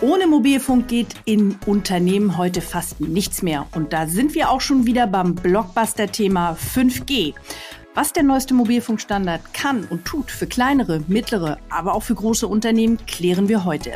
Ohne Mobilfunk geht in Unternehmen heute fast nichts mehr. Und da sind wir auch schon wieder beim Blockbuster-Thema 5G. Was der neueste Mobilfunkstandard kann und tut für kleinere, mittlere, aber auch für große Unternehmen, klären wir heute.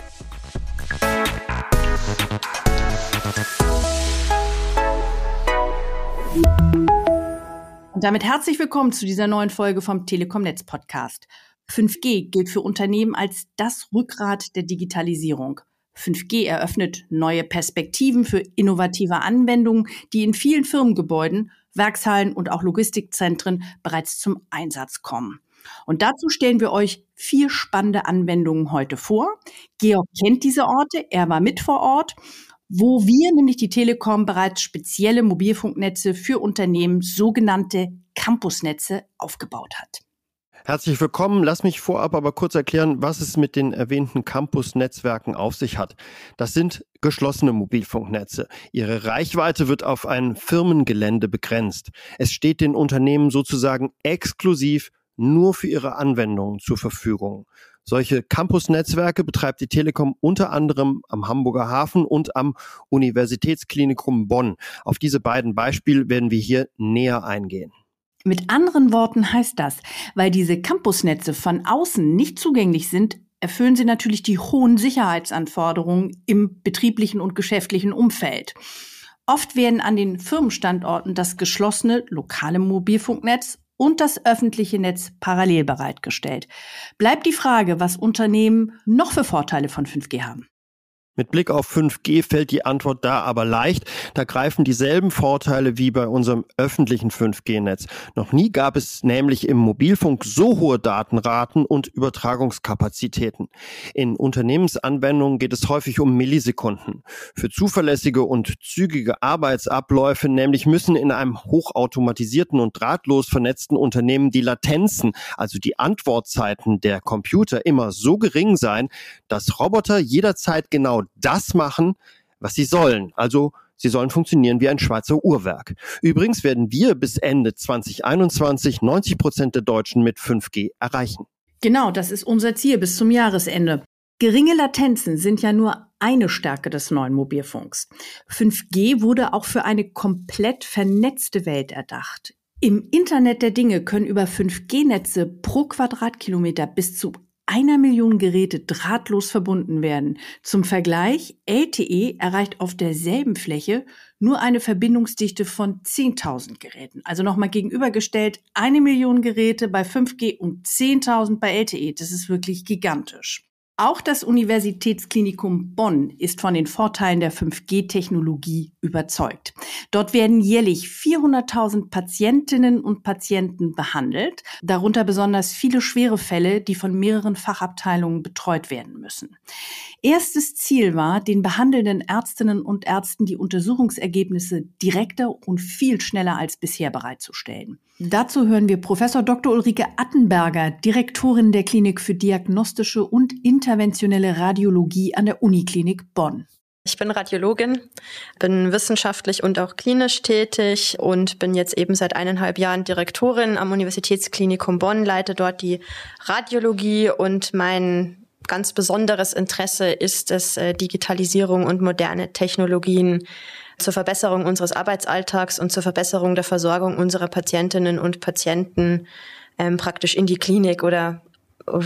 Und damit herzlich willkommen zu dieser neuen Folge vom Telekom Netz Podcast. 5G gilt für Unternehmen als das Rückgrat der Digitalisierung. 5G eröffnet neue Perspektiven für innovative Anwendungen, die in vielen Firmengebäuden, Werkshallen und auch Logistikzentren bereits zum Einsatz kommen. Und dazu stellen wir euch vier spannende Anwendungen heute vor. Georg kennt diese Orte, er war mit vor Ort wo wir, nämlich die Telekom, bereits spezielle Mobilfunknetze für Unternehmen, sogenannte Campusnetze, aufgebaut hat. Herzlich willkommen. Lass mich vorab aber kurz erklären, was es mit den erwähnten Campus-Netzwerken auf sich hat. Das sind geschlossene Mobilfunknetze. Ihre Reichweite wird auf ein Firmengelände begrenzt. Es steht den Unternehmen sozusagen exklusiv nur für ihre Anwendungen zur Verfügung. Solche Campus-Netzwerke betreibt die Telekom unter anderem am Hamburger Hafen und am Universitätsklinikum Bonn. Auf diese beiden Beispiele werden wir hier näher eingehen. Mit anderen Worten heißt das, weil diese Campusnetze von außen nicht zugänglich sind, erfüllen sie natürlich die hohen Sicherheitsanforderungen im betrieblichen und geschäftlichen Umfeld. Oft werden an den Firmenstandorten das geschlossene lokale Mobilfunknetz und das öffentliche Netz parallel bereitgestellt. Bleibt die Frage, was Unternehmen noch für Vorteile von 5G haben. Mit Blick auf 5G fällt die Antwort da aber leicht. Da greifen dieselben Vorteile wie bei unserem öffentlichen 5G-Netz. Noch nie gab es nämlich im Mobilfunk so hohe Datenraten und Übertragungskapazitäten. In Unternehmensanwendungen geht es häufig um Millisekunden. Für zuverlässige und zügige Arbeitsabläufe nämlich müssen in einem hochautomatisierten und drahtlos vernetzten Unternehmen die Latenzen, also die Antwortzeiten der Computer immer so gering sein, dass Roboter jederzeit genau das machen, was sie sollen. Also sie sollen funktionieren wie ein Schweizer Uhrwerk. Übrigens werden wir bis Ende 2021 90 Prozent der Deutschen mit 5G erreichen. Genau, das ist unser Ziel bis zum Jahresende. Geringe Latenzen sind ja nur eine Stärke des neuen Mobilfunks. 5G wurde auch für eine komplett vernetzte Welt erdacht. Im Internet der Dinge können über 5G-Netze pro Quadratkilometer bis zu einer Million Geräte drahtlos verbunden werden. Zum Vergleich, LTE erreicht auf derselben Fläche nur eine Verbindungsdichte von 10.000 Geräten. Also nochmal gegenübergestellt, eine Million Geräte bei 5G und 10.000 bei LTE. Das ist wirklich gigantisch. Auch das Universitätsklinikum Bonn ist von den Vorteilen der 5G-Technologie überzeugt. Dort werden jährlich 400.000 Patientinnen und Patienten behandelt, darunter besonders viele schwere Fälle, die von mehreren Fachabteilungen betreut werden müssen. Erstes Ziel war, den behandelnden Ärztinnen und Ärzten die Untersuchungsergebnisse direkter und viel schneller als bisher bereitzustellen. Dazu hören wir Professor Dr. Ulrike Attenberger, Direktorin der Klinik für diagnostische und interventionelle Radiologie an der Uniklinik Bonn. Ich bin Radiologin, bin wissenschaftlich und auch klinisch tätig und bin jetzt eben seit eineinhalb Jahren Direktorin am Universitätsklinikum Bonn, leite dort die Radiologie und mein ganz besonderes Interesse ist es, äh, Digitalisierung und moderne Technologien zur Verbesserung unseres Arbeitsalltags und zur Verbesserung der Versorgung unserer Patientinnen und Patienten ähm, praktisch in die Klinik oder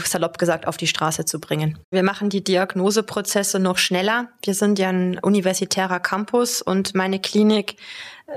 salopp gesagt auf die Straße zu bringen. Wir machen die Diagnoseprozesse noch schneller. Wir sind ja ein universitärer Campus und meine Klinik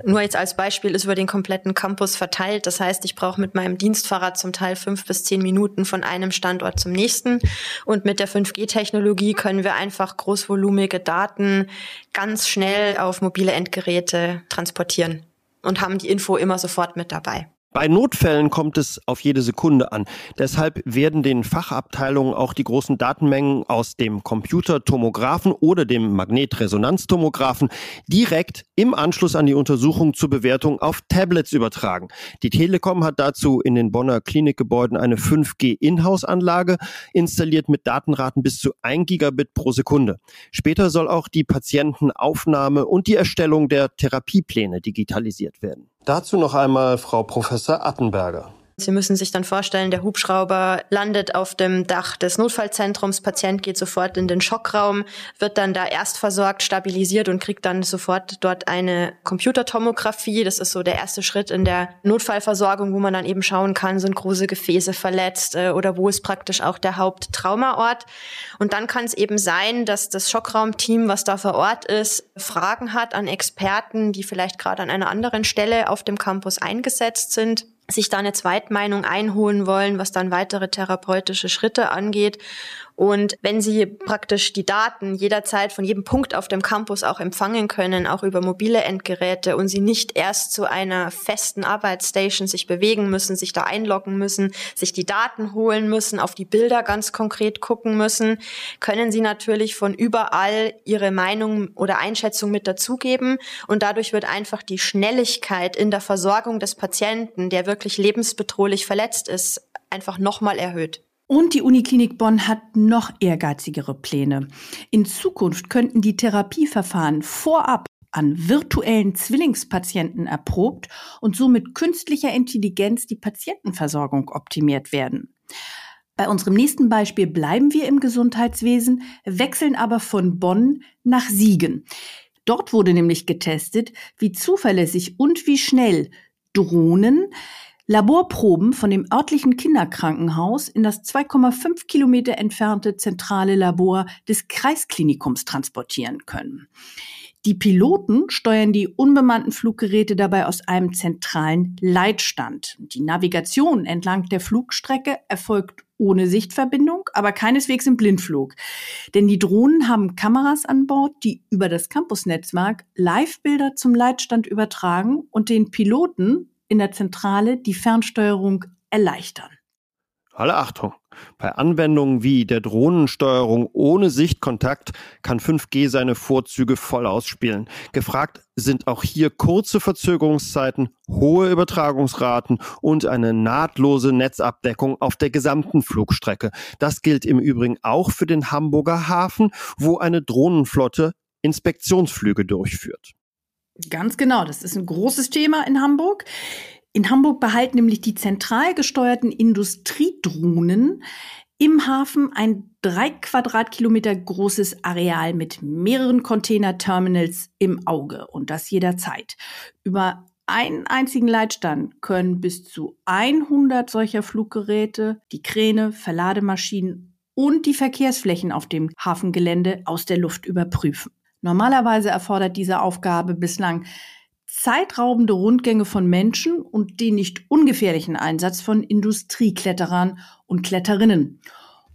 nur jetzt als Beispiel ist über den kompletten Campus verteilt. Das heißt, ich brauche mit meinem Dienstfahrrad zum Teil fünf bis zehn Minuten von einem Standort zum nächsten. Und mit der 5G-Technologie können wir einfach großvolumige Daten ganz schnell auf mobile Endgeräte transportieren und haben die Info immer sofort mit dabei. Bei Notfällen kommt es auf jede Sekunde an. Deshalb werden den Fachabteilungen auch die großen Datenmengen aus dem Computertomographen oder dem Magnetresonanztomographen direkt im Anschluss an die Untersuchung zur Bewertung auf Tablets übertragen. Die Telekom hat dazu in den Bonner Klinikgebäuden eine 5G-Inhouse-Anlage installiert mit Datenraten bis zu 1 Gigabit pro Sekunde. Später soll auch die Patientenaufnahme und die Erstellung der Therapiepläne digitalisiert werden. Dazu noch einmal Frau Professor Attenberger. Sie müssen sich dann vorstellen, der Hubschrauber landet auf dem Dach des Notfallzentrums, Patient geht sofort in den Schockraum, wird dann da erst versorgt, stabilisiert und kriegt dann sofort dort eine Computertomographie. Das ist so der erste Schritt in der Notfallversorgung, wo man dann eben schauen kann, sind große Gefäße verletzt äh, oder wo ist praktisch auch der Haupttraumaort. Und dann kann es eben sein, dass das Schockraumteam, was da vor Ort ist, Fragen hat an Experten, die vielleicht gerade an einer anderen Stelle auf dem Campus eingesetzt sind sich da eine Zweitmeinung einholen wollen, was dann weitere therapeutische Schritte angeht. Und wenn Sie praktisch die Daten jederzeit von jedem Punkt auf dem Campus auch empfangen können, auch über mobile Endgeräte und Sie nicht erst zu einer festen Arbeitsstation sich bewegen müssen, sich da einloggen müssen, sich die Daten holen müssen, auf die Bilder ganz konkret gucken müssen, können Sie natürlich von überall Ihre Meinung oder Einschätzung mit dazugeben. Und dadurch wird einfach die Schnelligkeit in der Versorgung des Patienten, der wirklich lebensbedrohlich verletzt ist, einfach nochmal erhöht. Und die Uniklinik Bonn hat noch ehrgeizigere Pläne. In Zukunft könnten die Therapieverfahren vorab an virtuellen Zwillingspatienten erprobt und so mit künstlicher Intelligenz die Patientenversorgung optimiert werden. Bei unserem nächsten Beispiel bleiben wir im Gesundheitswesen, wechseln aber von Bonn nach Siegen. Dort wurde nämlich getestet, wie zuverlässig und wie schnell Drohnen Laborproben von dem örtlichen Kinderkrankenhaus in das 2,5 Kilometer entfernte zentrale Labor des Kreisklinikums transportieren können. Die Piloten steuern die unbemannten Fluggeräte dabei aus einem zentralen Leitstand. Die Navigation entlang der Flugstrecke erfolgt ohne Sichtverbindung, aber keineswegs im Blindflug. Denn die Drohnen haben Kameras an Bord, die über das Campusnetzwerk Live-Bilder zum Leitstand übertragen und den Piloten in der Zentrale die Fernsteuerung erleichtern. Alle Achtung! Bei Anwendungen wie der Drohnensteuerung ohne Sichtkontakt kann 5G seine Vorzüge voll ausspielen. Gefragt sind auch hier kurze Verzögerungszeiten, hohe Übertragungsraten und eine nahtlose Netzabdeckung auf der gesamten Flugstrecke. Das gilt im Übrigen auch für den Hamburger Hafen, wo eine Drohnenflotte Inspektionsflüge durchführt. Ganz genau, das ist ein großes Thema in Hamburg. In Hamburg behalten nämlich die zentral gesteuerten Industriedrohnen im Hafen ein drei Quadratkilometer großes Areal mit mehreren Containerterminals im Auge und das jederzeit. Über einen einzigen Leitstand können bis zu 100 solcher Fluggeräte die Kräne, Verlademaschinen und die Verkehrsflächen auf dem Hafengelände aus der Luft überprüfen. Normalerweise erfordert diese Aufgabe bislang zeitraubende Rundgänge von Menschen und den nicht ungefährlichen Einsatz von Industriekletterern und Kletterinnen.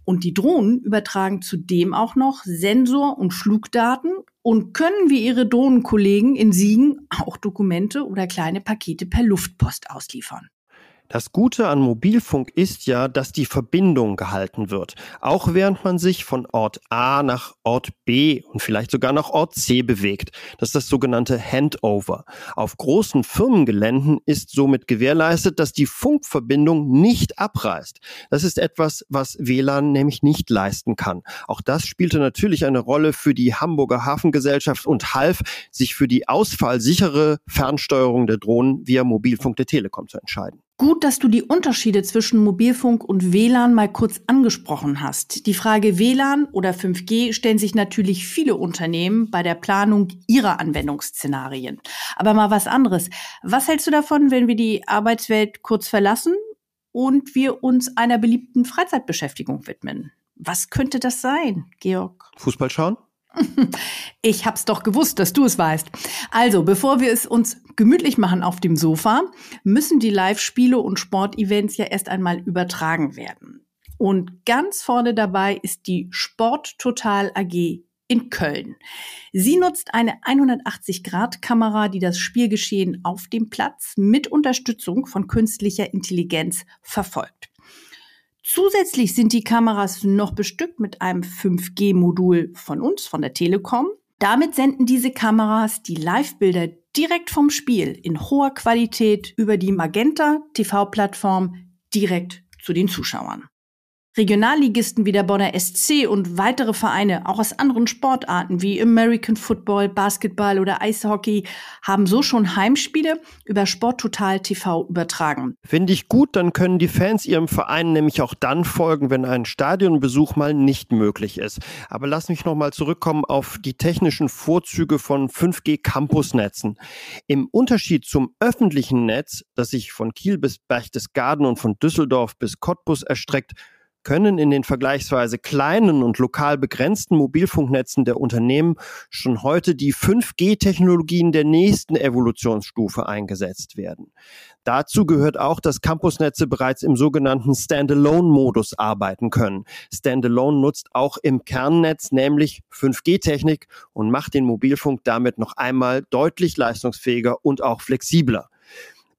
Und die Drohnen übertragen zudem auch noch Sensor- und Flugdaten und können wie ihre Drohnenkollegen in Siegen auch Dokumente oder kleine Pakete per Luftpost ausliefern. Das Gute an Mobilfunk ist ja, dass die Verbindung gehalten wird, auch während man sich von Ort A nach Ort B und vielleicht sogar nach Ort C bewegt. Das ist das sogenannte Handover. Auf großen Firmengeländen ist somit gewährleistet, dass die Funkverbindung nicht abreißt. Das ist etwas, was WLAN nämlich nicht leisten kann. Auch das spielte natürlich eine Rolle für die Hamburger Hafengesellschaft und half, sich für die ausfallsichere Fernsteuerung der Drohnen via Mobilfunk der Telekom zu entscheiden. Gut, dass du die Unterschiede zwischen Mobilfunk und WLAN mal kurz angesprochen hast. Die Frage WLAN oder 5G stellen sich natürlich viele Unternehmen bei der Planung ihrer Anwendungsszenarien. Aber mal was anderes. Was hältst du davon, wenn wir die Arbeitswelt kurz verlassen und wir uns einer beliebten Freizeitbeschäftigung widmen? Was könnte das sein, Georg? Fußball schauen? Ich hab's doch gewusst, dass du es weißt. Also, bevor wir es uns gemütlich machen auf dem Sofa, müssen die Live-Spiele und Sportevents ja erst einmal übertragen werden. Und ganz vorne dabei ist die Sport Total AG in Köln. Sie nutzt eine 180-Grad-Kamera, die das Spielgeschehen auf dem Platz mit Unterstützung von künstlicher Intelligenz verfolgt. Zusätzlich sind die Kameras noch bestückt mit einem 5G-Modul von uns, von der Telekom. Damit senden diese Kameras die Live-Bilder direkt vom Spiel in hoher Qualität über die Magenta TV-Plattform direkt zu den Zuschauern. Regionalligisten wie der Bonner SC und weitere Vereine, auch aus anderen Sportarten wie American Football, Basketball oder Eishockey, haben so schon Heimspiele über Sporttotal TV übertragen. Finde ich gut, dann können die Fans ihrem Verein nämlich auch dann folgen, wenn ein Stadionbesuch mal nicht möglich ist. Aber lass mich noch mal zurückkommen auf die technischen Vorzüge von 5G Campusnetzen. Im Unterschied zum öffentlichen Netz, das sich von Kiel bis Berchtesgaden und von Düsseldorf bis Cottbus erstreckt, können in den vergleichsweise kleinen und lokal begrenzten Mobilfunknetzen der Unternehmen schon heute die 5G-Technologien der nächsten Evolutionsstufe eingesetzt werden. Dazu gehört auch, dass Campusnetze bereits im sogenannten Standalone-Modus arbeiten können. Standalone nutzt auch im Kernnetz nämlich 5G-Technik und macht den Mobilfunk damit noch einmal deutlich leistungsfähiger und auch flexibler.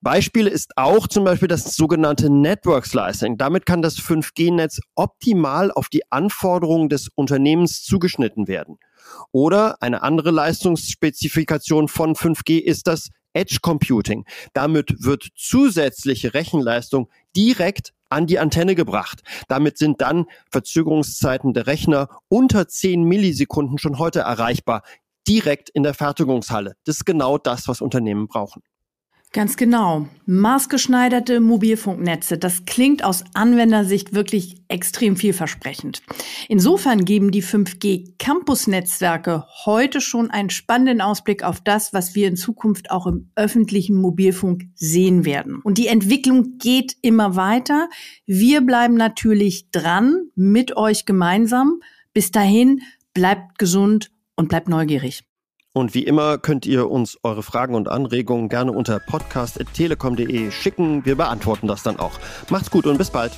Beispiel ist auch zum Beispiel das sogenannte Network Slicing. Damit kann das 5G-Netz optimal auf die Anforderungen des Unternehmens zugeschnitten werden. Oder eine andere Leistungsspezifikation von 5G ist das Edge Computing. Damit wird zusätzliche Rechenleistung direkt an die Antenne gebracht. Damit sind dann Verzögerungszeiten der Rechner unter 10 Millisekunden schon heute erreichbar, direkt in der Fertigungshalle. Das ist genau das, was Unternehmen brauchen. Ganz genau. Maßgeschneiderte Mobilfunknetze, das klingt aus Anwendersicht wirklich extrem vielversprechend. Insofern geben die 5G-Campus-Netzwerke heute schon einen spannenden Ausblick auf das, was wir in Zukunft auch im öffentlichen Mobilfunk sehen werden. Und die Entwicklung geht immer weiter. Wir bleiben natürlich dran mit euch gemeinsam. Bis dahin, bleibt gesund und bleibt neugierig. Und wie immer könnt ihr uns eure Fragen und Anregungen gerne unter podcast.telekom.de schicken. Wir beantworten das dann auch. Macht's gut und bis bald.